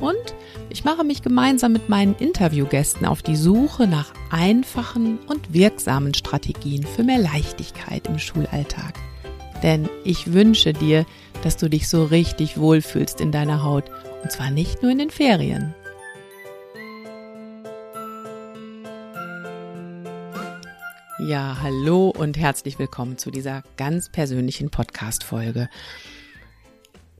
Und ich mache mich gemeinsam mit meinen Interviewgästen auf die Suche nach einfachen und wirksamen Strategien für mehr Leichtigkeit im Schulalltag. Denn ich wünsche dir, dass du dich so richtig wohlfühlst in deiner Haut und zwar nicht nur in den Ferien. Ja, hallo und herzlich willkommen zu dieser ganz persönlichen Podcast-Folge.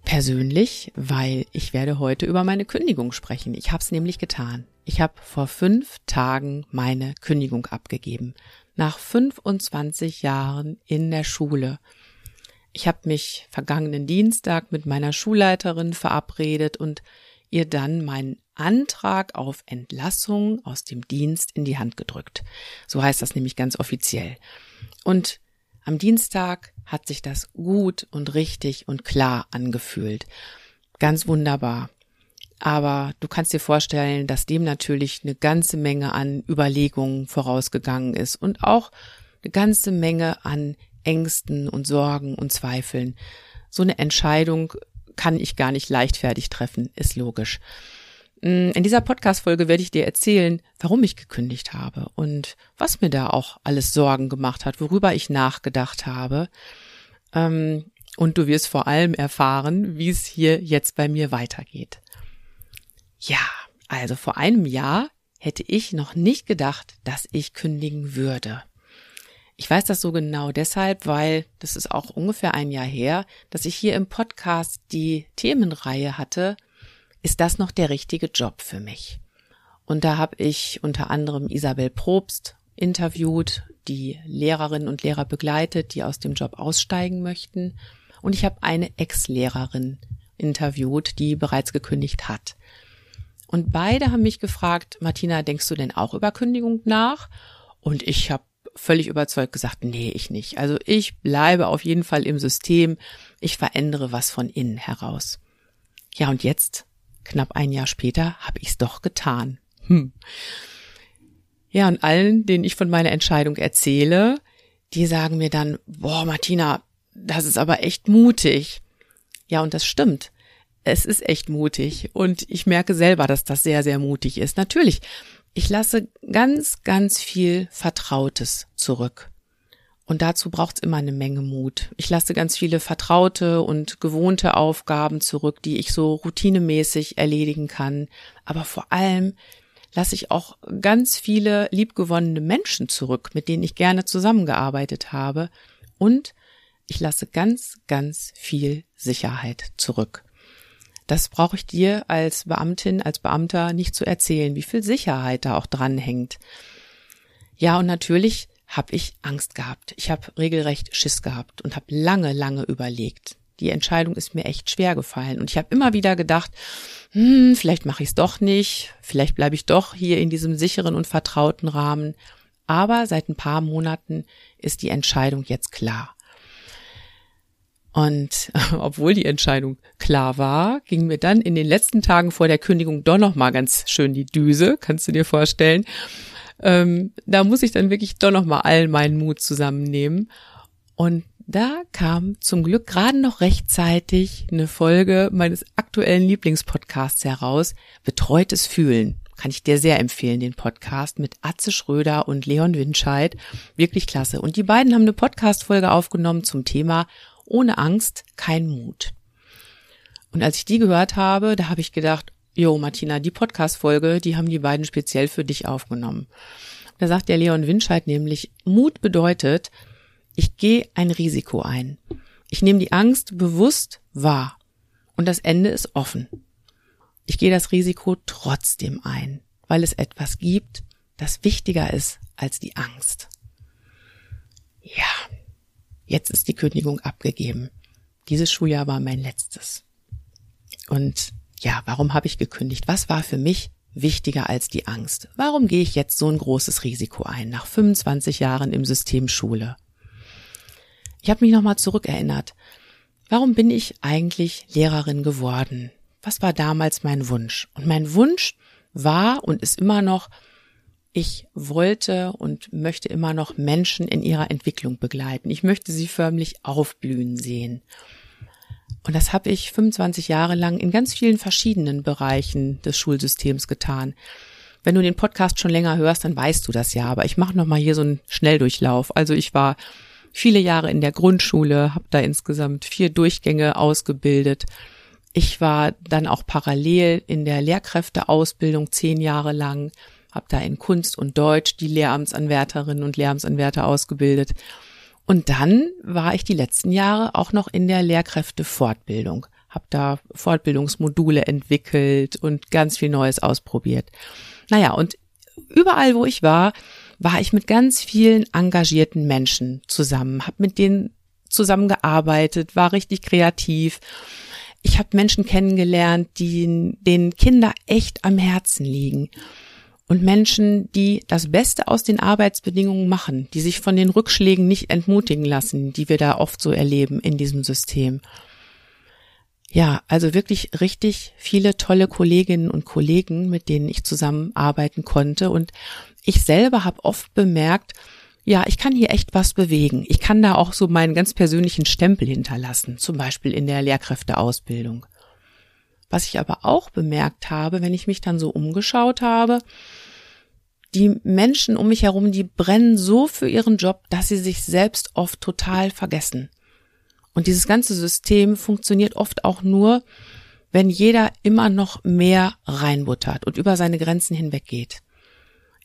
Persönlich, weil ich werde heute über meine Kündigung sprechen. Ich habe es nämlich getan. Ich habe vor fünf Tagen meine Kündigung abgegeben. Nach 25 Jahren in der Schule. Ich habe mich vergangenen Dienstag mit meiner Schulleiterin verabredet und ihr dann meinen Antrag auf Entlassung aus dem Dienst in die Hand gedrückt. So heißt das nämlich ganz offiziell. Und am Dienstag hat sich das gut und richtig und klar angefühlt. Ganz wunderbar. Aber du kannst dir vorstellen, dass dem natürlich eine ganze Menge an Überlegungen vorausgegangen ist und auch eine ganze Menge an Ängsten und Sorgen und Zweifeln. So eine Entscheidung kann ich gar nicht leichtfertig treffen, ist logisch. Mm, in dieser Podcast-Folge werde ich dir erzählen, warum ich gekündigt habe und was mir da auch alles Sorgen gemacht hat, worüber ich nachgedacht habe. Ähm, und du wirst vor allem erfahren, wie es hier jetzt bei mir weitergeht. Ja, also vor einem Jahr hätte ich noch nicht gedacht, dass ich kündigen würde. Ich weiß das so genau deshalb, weil das ist auch ungefähr ein Jahr her, dass ich hier im Podcast die Themenreihe hatte, ist das noch der richtige Job für mich? Und da habe ich unter anderem Isabel Probst interviewt, die Lehrerinnen und Lehrer begleitet, die aus dem Job aussteigen möchten. Und ich habe eine Ex-Lehrerin interviewt, die bereits gekündigt hat. Und beide haben mich gefragt, Martina, denkst du denn auch über Kündigung nach? Und ich habe völlig überzeugt gesagt, nee, ich nicht. Also ich bleibe auf jeden Fall im System. Ich verändere was von innen heraus. Ja, und jetzt, knapp ein Jahr später, habe ich es doch getan. Hm. Ja, und allen, denen ich von meiner Entscheidung erzähle, die sagen mir dann, boah, Martina, das ist aber echt mutig. Ja, und das stimmt. Es ist echt mutig. Und ich merke selber, dass das sehr, sehr mutig ist. Natürlich, ich lasse ganz, ganz viel Vertrautes zurück. Und dazu braucht es immer eine Menge Mut. Ich lasse ganz viele vertraute und gewohnte Aufgaben zurück, die ich so routinemäßig erledigen kann. Aber vor allem lasse ich auch ganz viele liebgewonnene Menschen zurück, mit denen ich gerne zusammengearbeitet habe. Und ich lasse ganz, ganz viel Sicherheit zurück. Das brauche ich dir als Beamtin, als Beamter nicht zu erzählen, wie viel Sicherheit da auch dranhängt. Ja, und natürlich habe ich Angst gehabt. Ich habe regelrecht Schiss gehabt und habe lange, lange überlegt. Die Entscheidung ist mir echt schwer gefallen und ich habe immer wieder gedacht, hm, vielleicht mache ich es doch nicht, vielleicht bleibe ich doch hier in diesem sicheren und vertrauten Rahmen. Aber seit ein paar Monaten ist die Entscheidung jetzt klar. Und obwohl die Entscheidung klar war, ging mir dann in den letzten Tagen vor der Kündigung doch noch mal ganz schön die Düse, kannst du dir vorstellen. Ähm, da muss ich dann wirklich doch noch mal all meinen Mut zusammennehmen. Und da kam zum Glück gerade noch rechtzeitig eine Folge meines aktuellen Lieblingspodcasts heraus, Betreutes Fühlen. Kann ich dir sehr empfehlen, den Podcast mit Atze Schröder und Leon Winscheid. Wirklich klasse. Und die beiden haben eine Podcast-Folge aufgenommen zum Thema ohne Angst kein Mut. Und als ich die gehört habe, da habe ich gedacht, Jo, Martina, die Podcast-Folge, die haben die beiden speziell für dich aufgenommen. Da sagt der Leon Winscheid nämlich, Mut bedeutet, ich gehe ein Risiko ein. Ich nehme die Angst bewusst wahr. Und das Ende ist offen. Ich gehe das Risiko trotzdem ein, weil es etwas gibt, das wichtiger ist als die Angst. Ja, Jetzt ist die Kündigung abgegeben. Dieses Schuljahr war mein letztes. Und ja, warum habe ich gekündigt? Was war für mich wichtiger als die Angst? Warum gehe ich jetzt so ein großes Risiko ein nach 25 Jahren im System Schule? Ich habe mich nochmal zurückerinnert. Warum bin ich eigentlich Lehrerin geworden? Was war damals mein Wunsch? Und mein Wunsch war und ist immer noch, ich wollte und möchte immer noch Menschen in ihrer Entwicklung begleiten. Ich möchte sie förmlich aufblühen sehen. Und das habe ich 25 Jahre lang in ganz vielen verschiedenen Bereichen des Schulsystems getan. Wenn du den Podcast schon länger hörst, dann weißt du das ja, aber ich mache noch mal hier so einen Schnelldurchlauf. Also ich war viele Jahre in der Grundschule, habe da insgesamt vier Durchgänge ausgebildet. Ich war dann auch parallel in der Lehrkräfteausbildung zehn Jahre lang, habe da in Kunst und Deutsch die Lehramtsanwärterinnen und Lehramtsanwärter ausgebildet und dann war ich die letzten Jahre auch noch in der Lehrkräftefortbildung, habe da Fortbildungsmodule entwickelt und ganz viel Neues ausprobiert. Naja, und überall, wo ich war, war ich mit ganz vielen engagierten Menschen zusammen, habe mit denen zusammengearbeitet, war richtig kreativ. Ich habe Menschen kennengelernt, die, denen Kinder echt am Herzen liegen und Menschen, die das Beste aus den Arbeitsbedingungen machen, die sich von den Rückschlägen nicht entmutigen lassen, die wir da oft so erleben in diesem System. Ja, also wirklich richtig viele tolle Kolleginnen und Kollegen, mit denen ich zusammenarbeiten konnte. Und ich selber habe oft bemerkt, ja, ich kann hier echt was bewegen. Ich kann da auch so meinen ganz persönlichen Stempel hinterlassen, zum Beispiel in der Lehrkräfteausbildung. Was ich aber auch bemerkt habe, wenn ich mich dann so umgeschaut habe, die Menschen um mich herum, die brennen so für ihren Job, dass sie sich selbst oft total vergessen. Und dieses ganze System funktioniert oft auch nur, wenn jeder immer noch mehr reinbuttert und über seine Grenzen hinweggeht.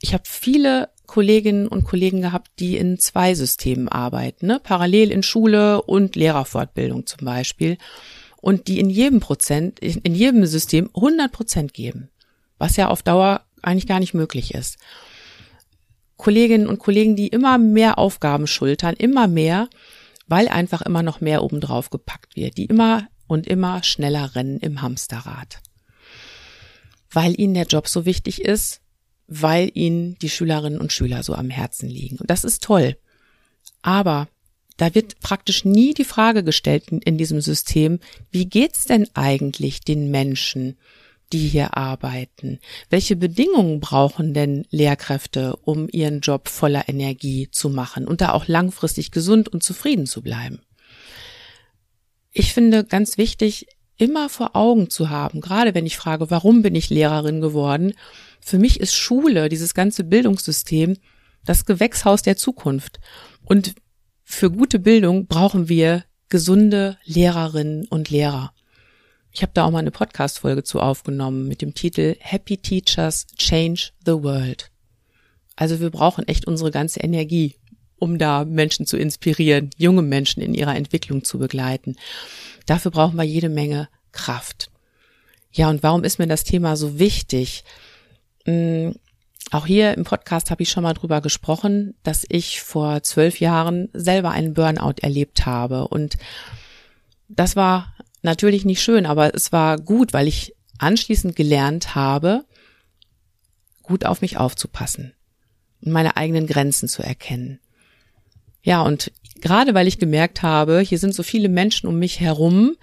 Ich habe viele Kolleginnen und Kollegen gehabt, die in zwei Systemen arbeiten, ne? parallel in Schule und Lehrerfortbildung zum Beispiel und die in jedem Prozent, in jedem System 100 Prozent geben, was ja auf Dauer eigentlich gar nicht möglich ist. Kolleginnen und Kollegen, die immer mehr Aufgaben schultern, immer mehr, weil einfach immer noch mehr obendrauf gepackt wird, die immer und immer schneller rennen im Hamsterrad. Weil ihnen der Job so wichtig ist, weil ihnen die Schülerinnen und Schüler so am Herzen liegen. Und das ist toll. Aber da wird praktisch nie die Frage gestellt in, diesem System, wie geht's denn eigentlich den Menschen, die hier arbeiten? Welche Bedingungen brauchen denn Lehrkräfte, um ihren Job voller Energie zu machen und da auch langfristig gesund und zufrieden zu bleiben? Ich finde ganz wichtig, immer vor Augen zu haben, gerade wenn ich frage, warum bin ich Lehrerin geworden? Für mich ist Schule, dieses ganze Bildungssystem, das Gewächshaus der Zukunft. Und für gute Bildung brauchen wir gesunde Lehrerinnen und Lehrer. Ich habe da auch mal eine Podcast-Folge zu aufgenommen mit dem Titel Happy Teachers Change the World. Also wir brauchen echt unsere ganze Energie, um da Menschen zu inspirieren, junge Menschen in ihrer Entwicklung zu begleiten. Dafür brauchen wir jede Menge Kraft. Ja, und warum ist mir das Thema so wichtig? Auch hier im Podcast habe ich schon mal drüber gesprochen, dass ich vor zwölf Jahren selber einen Burnout erlebt habe. Und das war natürlich nicht schön, aber es war gut, weil ich anschließend gelernt habe, gut auf mich aufzupassen und meine eigenen Grenzen zu erkennen. Ja, und gerade weil ich gemerkt habe, hier sind so viele Menschen um mich herum,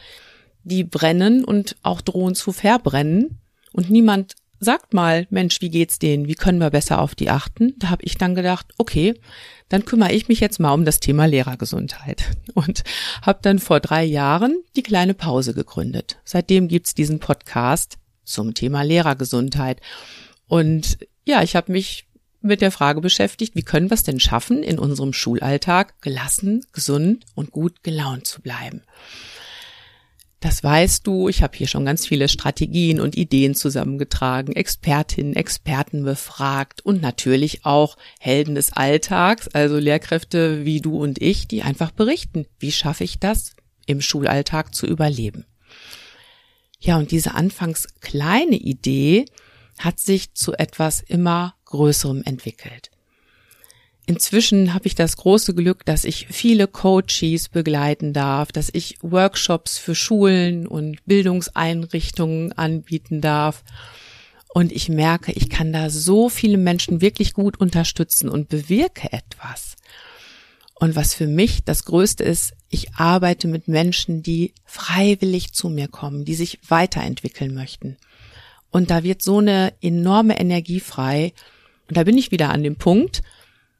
die brennen und auch drohen zu verbrennen und niemand sagt mal, Mensch, wie geht's denen? Wie können wir besser auf die achten? Da habe ich dann gedacht, okay, dann kümmere ich mich jetzt mal um das Thema Lehrergesundheit und habe dann vor drei Jahren die kleine Pause gegründet. Seitdem gibt's diesen Podcast zum Thema Lehrergesundheit. Und ja, ich habe mich mit der Frage beschäftigt, wie können wir es denn schaffen, in unserem Schulalltag gelassen, gesund und gut gelaunt zu bleiben. Das weißt du, ich habe hier schon ganz viele Strategien und Ideen zusammengetragen, Expertinnen, Experten befragt und natürlich auch Helden des Alltags, also Lehrkräfte wie du und ich, die einfach berichten, wie schaffe ich das im Schulalltag zu überleben. Ja, und diese anfangs kleine Idee hat sich zu etwas immer Größerem entwickelt. Inzwischen habe ich das große Glück, dass ich viele Coaches begleiten darf, dass ich Workshops für Schulen und Bildungseinrichtungen anbieten darf. Und ich merke, ich kann da so viele Menschen wirklich gut unterstützen und bewirke etwas. Und was für mich das Größte ist, ich arbeite mit Menschen, die freiwillig zu mir kommen, die sich weiterentwickeln möchten. Und da wird so eine enorme Energie frei. Und da bin ich wieder an dem Punkt,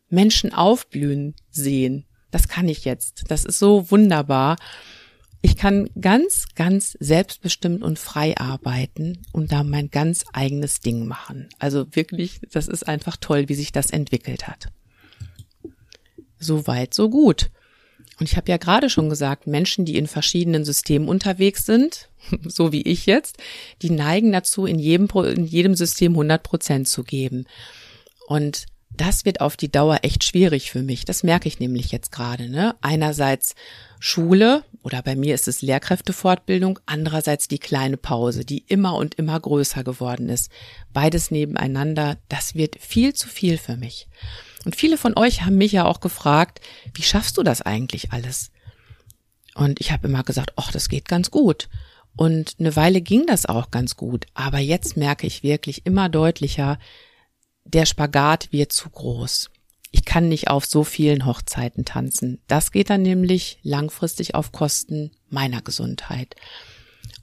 Menschen aufblühen sehen. Das kann ich jetzt. Das ist so wunderbar. Ich kann ganz, ganz selbstbestimmt und frei arbeiten und da mein ganz eigenes Ding machen. Also wirklich, das ist einfach toll, wie sich das entwickelt hat. So weit, so gut. Und ich habe ja gerade schon gesagt, Menschen, die in verschiedenen Systemen unterwegs sind, so wie ich jetzt, die neigen dazu, in jedem, in jedem System 100 Prozent zu geben. Und das wird auf die Dauer echt schwierig für mich. Das merke ich nämlich jetzt gerade. Ne? Einerseits Schule oder bei mir ist es Lehrkräftefortbildung, andererseits die kleine Pause, die immer und immer größer geworden ist. Beides nebeneinander, das wird viel zu viel für mich. Und viele von euch haben mich ja auch gefragt, wie schaffst du das eigentlich alles? Und ich habe immer gesagt, ach, das geht ganz gut. Und eine Weile ging das auch ganz gut. Aber jetzt merke ich wirklich immer deutlicher, der Spagat wird zu groß. Ich kann nicht auf so vielen Hochzeiten tanzen. Das geht dann nämlich langfristig auf Kosten meiner Gesundheit.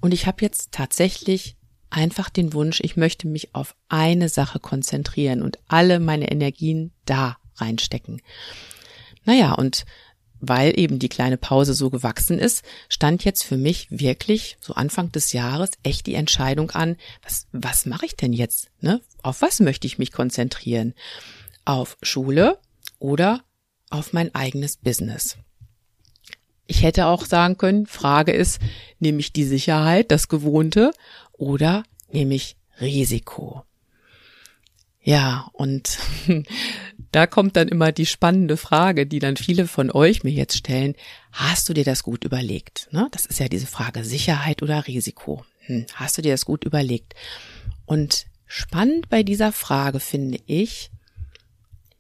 Und ich habe jetzt tatsächlich einfach den Wunsch, ich möchte mich auf eine Sache konzentrieren und alle meine Energien da reinstecken. Naja, und weil eben die kleine Pause so gewachsen ist, stand jetzt für mich wirklich so Anfang des Jahres echt die Entscheidung an, was, was mache ich denn jetzt? Ne? Auf was möchte ich mich konzentrieren? Auf Schule oder auf mein eigenes Business? Ich hätte auch sagen können, Frage ist, nehme ich die Sicherheit, das Gewohnte oder nehme ich Risiko? Ja, und da kommt dann immer die spannende Frage, die dann viele von euch mir jetzt stellen. Hast du dir das gut überlegt? Ne? Das ist ja diese Frage Sicherheit oder Risiko. Hm, hast du dir das gut überlegt? Und spannend bei dieser Frage finde ich,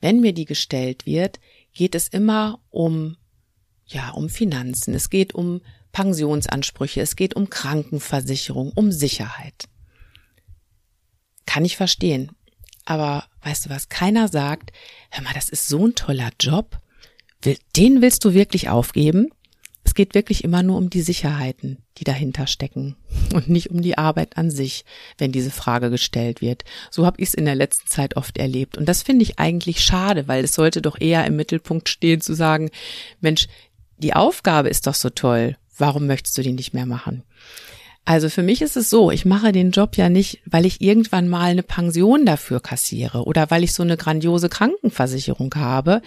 wenn mir die gestellt wird, geht es immer um, ja, um Finanzen. Es geht um Pensionsansprüche. Es geht um Krankenversicherung, um Sicherheit. Kann ich verstehen. Aber weißt du was, keiner sagt, hör mal, das ist so ein toller Job. Den willst du wirklich aufgeben? Es geht wirklich immer nur um die Sicherheiten, die dahinter stecken und nicht um die Arbeit an sich, wenn diese Frage gestellt wird. So habe ich es in der letzten Zeit oft erlebt. Und das finde ich eigentlich schade, weil es sollte doch eher im Mittelpunkt stehen zu sagen, Mensch, die Aufgabe ist doch so toll. Warum möchtest du die nicht mehr machen? Also für mich ist es so, ich mache den Job ja nicht, weil ich irgendwann mal eine Pension dafür kassiere oder weil ich so eine grandiose Krankenversicherung habe.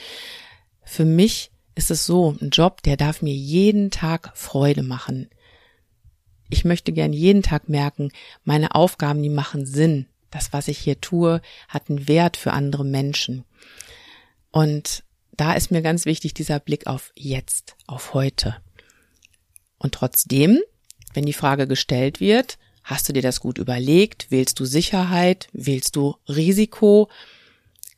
Für mich ist es so, ein Job, der darf mir jeden Tag Freude machen. Ich möchte gern jeden Tag merken, meine Aufgaben, die machen Sinn. Das, was ich hier tue, hat einen Wert für andere Menschen. Und da ist mir ganz wichtig dieser Blick auf jetzt, auf heute. Und trotzdem wenn die Frage gestellt wird, hast du dir das gut überlegt? Wählst du Sicherheit? Wählst du Risiko?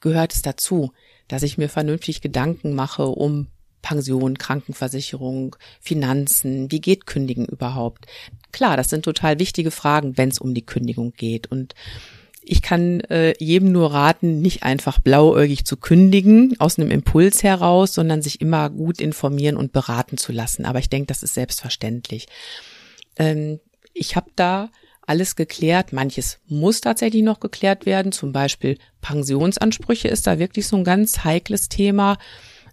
Gehört es dazu, dass ich mir vernünftig Gedanken mache um Pension, Krankenversicherung, Finanzen, wie geht Kündigen überhaupt? Klar, das sind total wichtige Fragen, wenn es um die Kündigung geht. Und ich kann äh, jedem nur raten, nicht einfach blauäugig zu kündigen aus einem Impuls heraus, sondern sich immer gut informieren und beraten zu lassen. Aber ich denke, das ist selbstverständlich. Ähm, ich habe da alles geklärt. Manches muss tatsächlich noch geklärt werden. Zum Beispiel Pensionsansprüche ist da wirklich so ein ganz heikles Thema.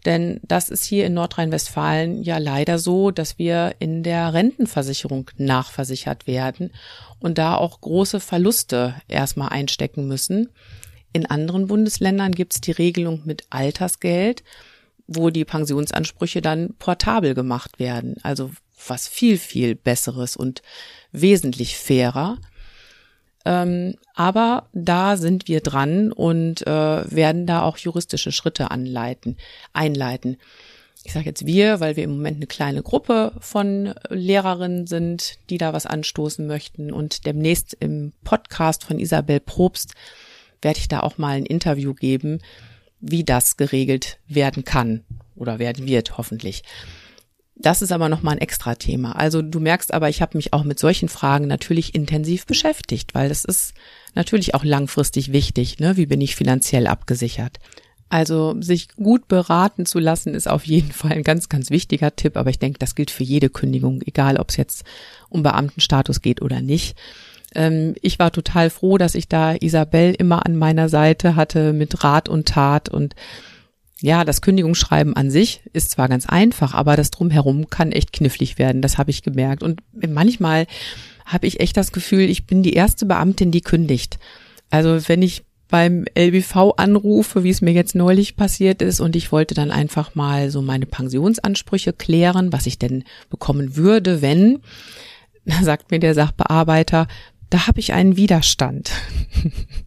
Denn das ist hier in Nordrhein-Westfalen ja leider so, dass wir in der Rentenversicherung nachversichert werden und da auch große Verluste erstmal einstecken müssen. In anderen Bundesländern gibt es die Regelung mit Altersgeld, wo die Pensionsansprüche dann portabel gemacht werden. Also was viel, viel Besseres und wesentlich fairer. Ähm, aber da sind wir dran und äh, werden da auch juristische Schritte anleiten, einleiten. Ich sage jetzt wir, weil wir im Moment eine kleine Gruppe von Lehrerinnen sind, die da was anstoßen möchten. Und demnächst im Podcast von Isabel Probst werde ich da auch mal ein Interview geben, wie das geregelt werden kann oder werden wird, hoffentlich. Das ist aber nochmal ein extra Thema. Also du merkst aber, ich habe mich auch mit solchen Fragen natürlich intensiv beschäftigt, weil das ist natürlich auch langfristig wichtig. Ne? Wie bin ich finanziell abgesichert? Also sich gut beraten zu lassen, ist auf jeden Fall ein ganz, ganz wichtiger Tipp. Aber ich denke, das gilt für jede Kündigung, egal ob es jetzt um Beamtenstatus geht oder nicht. Ähm, ich war total froh, dass ich da Isabel immer an meiner Seite hatte mit Rat und Tat und ja, das Kündigungsschreiben an sich ist zwar ganz einfach, aber das drumherum kann echt knifflig werden. Das habe ich gemerkt. Und manchmal habe ich echt das Gefühl, ich bin die erste Beamtin, die kündigt. Also wenn ich beim LBV anrufe, wie es mir jetzt neulich passiert ist, und ich wollte dann einfach mal so meine Pensionsansprüche klären, was ich denn bekommen würde, wenn, da sagt mir der Sachbearbeiter, da habe ich einen Widerstand.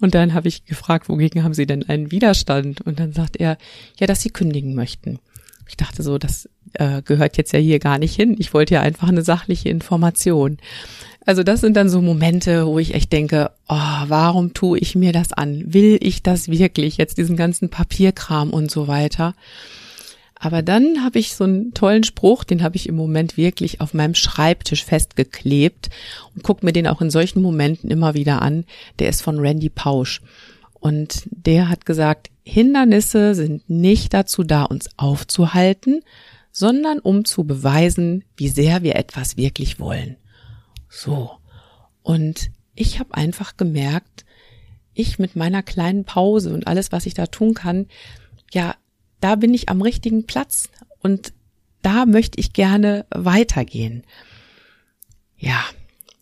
Und dann habe ich gefragt, wogegen haben Sie denn einen Widerstand? Und dann sagt er, ja, dass Sie kündigen möchten. Ich dachte so, das äh, gehört jetzt ja hier gar nicht hin. Ich wollte ja einfach eine sachliche Information. Also das sind dann so Momente, wo ich echt denke, oh, warum tue ich mir das an? Will ich das wirklich? Jetzt diesen ganzen Papierkram und so weiter. Aber dann habe ich so einen tollen Spruch, den habe ich im Moment wirklich auf meinem Schreibtisch festgeklebt und guck mir den auch in solchen Momenten immer wieder an. Der ist von Randy Pausch. Und der hat gesagt, Hindernisse sind nicht dazu da, uns aufzuhalten, sondern um zu beweisen, wie sehr wir etwas wirklich wollen. So. Und ich habe einfach gemerkt, ich mit meiner kleinen Pause und alles, was ich da tun kann, ja, da bin ich am richtigen Platz und da möchte ich gerne weitergehen. Ja,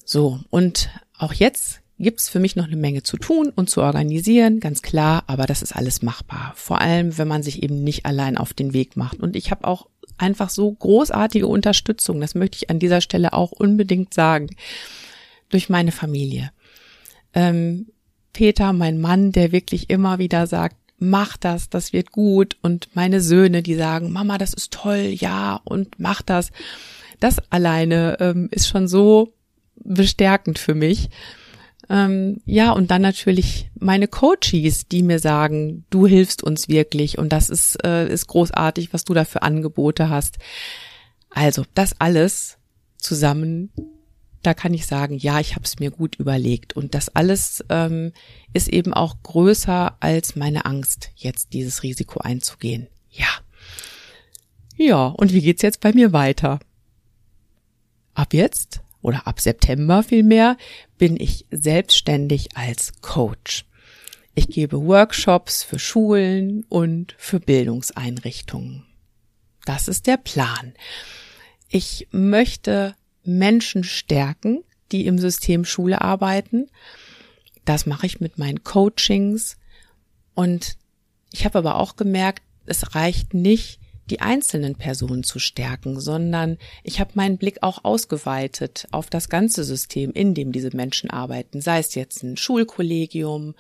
so. Und auch jetzt gibt's für mich noch eine Menge zu tun und zu organisieren, ganz klar, aber das ist alles machbar. Vor allem, wenn man sich eben nicht allein auf den Weg macht. Und ich habe auch einfach so großartige Unterstützung, das möchte ich an dieser Stelle auch unbedingt sagen, durch meine Familie. Ähm, Peter, mein Mann, der wirklich immer wieder sagt, mach das, das wird gut. Und meine Söhne, die sagen, Mama, das ist toll, ja, und mach das. Das alleine ähm, ist schon so bestärkend für mich. Ähm, ja, und dann natürlich meine Coaches, die mir sagen, du hilfst uns wirklich und das ist, äh, ist großartig, was du da für Angebote hast. Also, das alles zusammen da kann ich sagen, ja, ich habe es mir gut überlegt. Und das alles ähm, ist eben auch größer als meine Angst, jetzt dieses Risiko einzugehen. Ja. Ja, und wie geht's jetzt bei mir weiter? Ab jetzt oder ab September vielmehr bin ich selbstständig als Coach. Ich gebe Workshops für Schulen und für Bildungseinrichtungen. Das ist der Plan. Ich möchte Menschen stärken, die im System Schule arbeiten. Das mache ich mit meinen Coachings. Und ich habe aber auch gemerkt, es reicht nicht, die einzelnen Personen zu stärken, sondern ich habe meinen Blick auch ausgeweitet auf das ganze System, in dem diese Menschen arbeiten, sei es jetzt ein Schulkollegium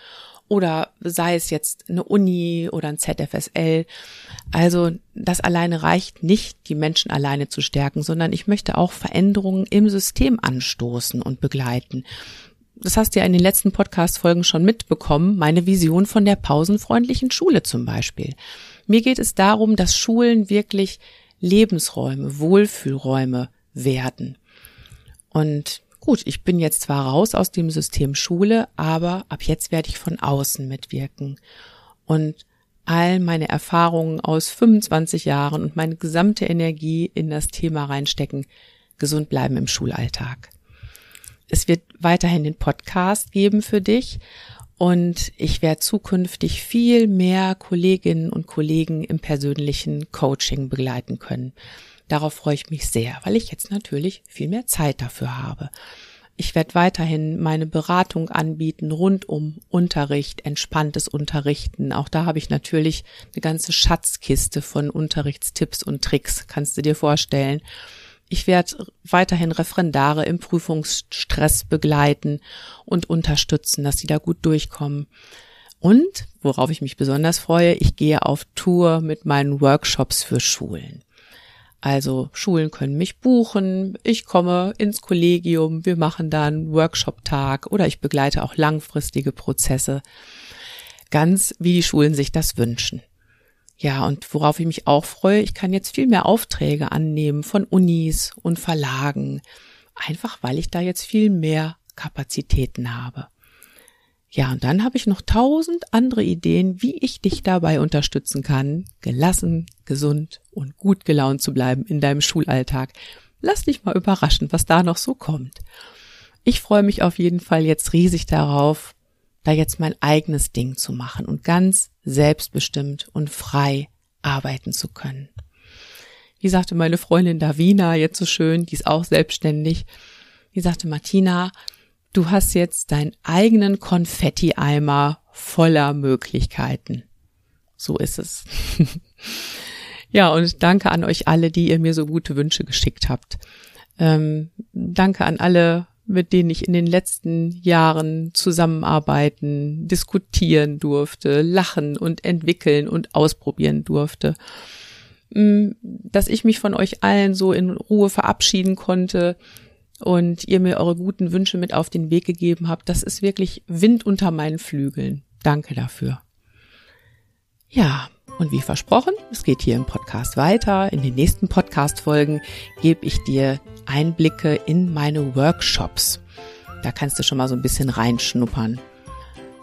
oder sei es jetzt eine Uni oder ein ZFSL. Also das alleine reicht nicht, die Menschen alleine zu stärken, sondern ich möchte auch Veränderungen im System anstoßen und begleiten. Das hast du ja in den letzten Podcast-Folgen schon mitbekommen, meine Vision von der pausenfreundlichen Schule zum Beispiel. Mir geht es darum, dass Schulen wirklich Lebensräume, Wohlfühlräume werden. Und gut, ich bin jetzt zwar raus aus dem System Schule, aber ab jetzt werde ich von außen mitwirken und all meine Erfahrungen aus 25 Jahren und meine gesamte Energie in das Thema reinstecken, gesund bleiben im Schulalltag. Es wird weiterhin den Podcast geben für dich und ich werde zukünftig viel mehr Kolleginnen und Kollegen im persönlichen Coaching begleiten können. Darauf freue ich mich sehr, weil ich jetzt natürlich viel mehr Zeit dafür habe. Ich werde weiterhin meine Beratung anbieten rund um Unterricht, entspanntes Unterrichten. Auch da habe ich natürlich eine ganze Schatzkiste von Unterrichtstipps und Tricks, kannst du dir vorstellen. Ich werde weiterhin Referendare im Prüfungsstress begleiten und unterstützen, dass sie da gut durchkommen. Und, worauf ich mich besonders freue, ich gehe auf Tour mit meinen Workshops für Schulen. Also Schulen können mich buchen, ich komme ins Kollegium, wir machen da einen Workshop-Tag oder ich begleite auch langfristige Prozesse, ganz wie die Schulen sich das wünschen. Ja, und worauf ich mich auch freue, ich kann jetzt viel mehr Aufträge annehmen von Unis und Verlagen, einfach weil ich da jetzt viel mehr Kapazitäten habe. Ja, und dann habe ich noch tausend andere Ideen, wie ich dich dabei unterstützen kann, gelassen, gesund und gut gelaunt zu bleiben in deinem Schulalltag. Lass dich mal überraschen, was da noch so kommt. Ich freue mich auf jeden Fall jetzt riesig darauf, da jetzt mein eigenes Ding zu machen und ganz selbstbestimmt und frei arbeiten zu können. Wie sagte meine Freundin Davina jetzt so schön, die ist auch selbstständig, wie sagte Martina, du hast jetzt deinen eigenen Konfetti-Eimer voller Möglichkeiten. So ist es. ja, und danke an euch alle, die ihr mir so gute Wünsche geschickt habt. Ähm, danke an alle mit denen ich in den letzten Jahren zusammenarbeiten, diskutieren durfte, lachen und entwickeln und ausprobieren durfte. Mm, dass ich mich von euch allen so in Ruhe verabschieden konnte und ihr mir eure guten Wünsche mit auf den Weg gegeben habt, das ist wirklich Wind unter meinen Flügeln. Danke dafür. Ja, und wie versprochen, es geht hier im Podcast weiter. In den nächsten Podcast-Folgen gebe ich dir Einblicke in meine Workshops. Da kannst du schon mal so ein bisschen reinschnuppern.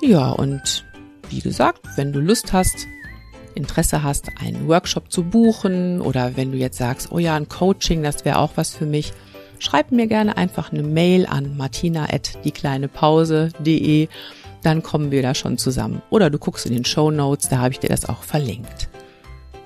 Ja, und wie gesagt, wenn du Lust hast, Interesse hast, einen Workshop zu buchen oder wenn du jetzt sagst, oh ja, ein Coaching, das wäre auch was für mich, schreib mir gerne einfach eine Mail an martina@diekleinepause.de dann kommen wir da schon zusammen. Oder du guckst in den Show Notes, da habe ich dir das auch verlinkt.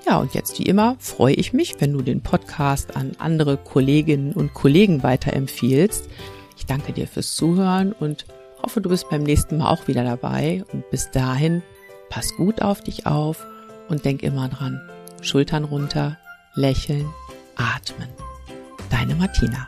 Ja, und jetzt wie immer freue ich mich, wenn du den Podcast an andere Kolleginnen und Kollegen weiterempfiehlst. Ich danke dir fürs Zuhören und hoffe, du bist beim nächsten Mal auch wieder dabei. Und bis dahin, pass gut auf dich auf und denk immer dran. Schultern runter, lächeln, atmen. Deine Martina.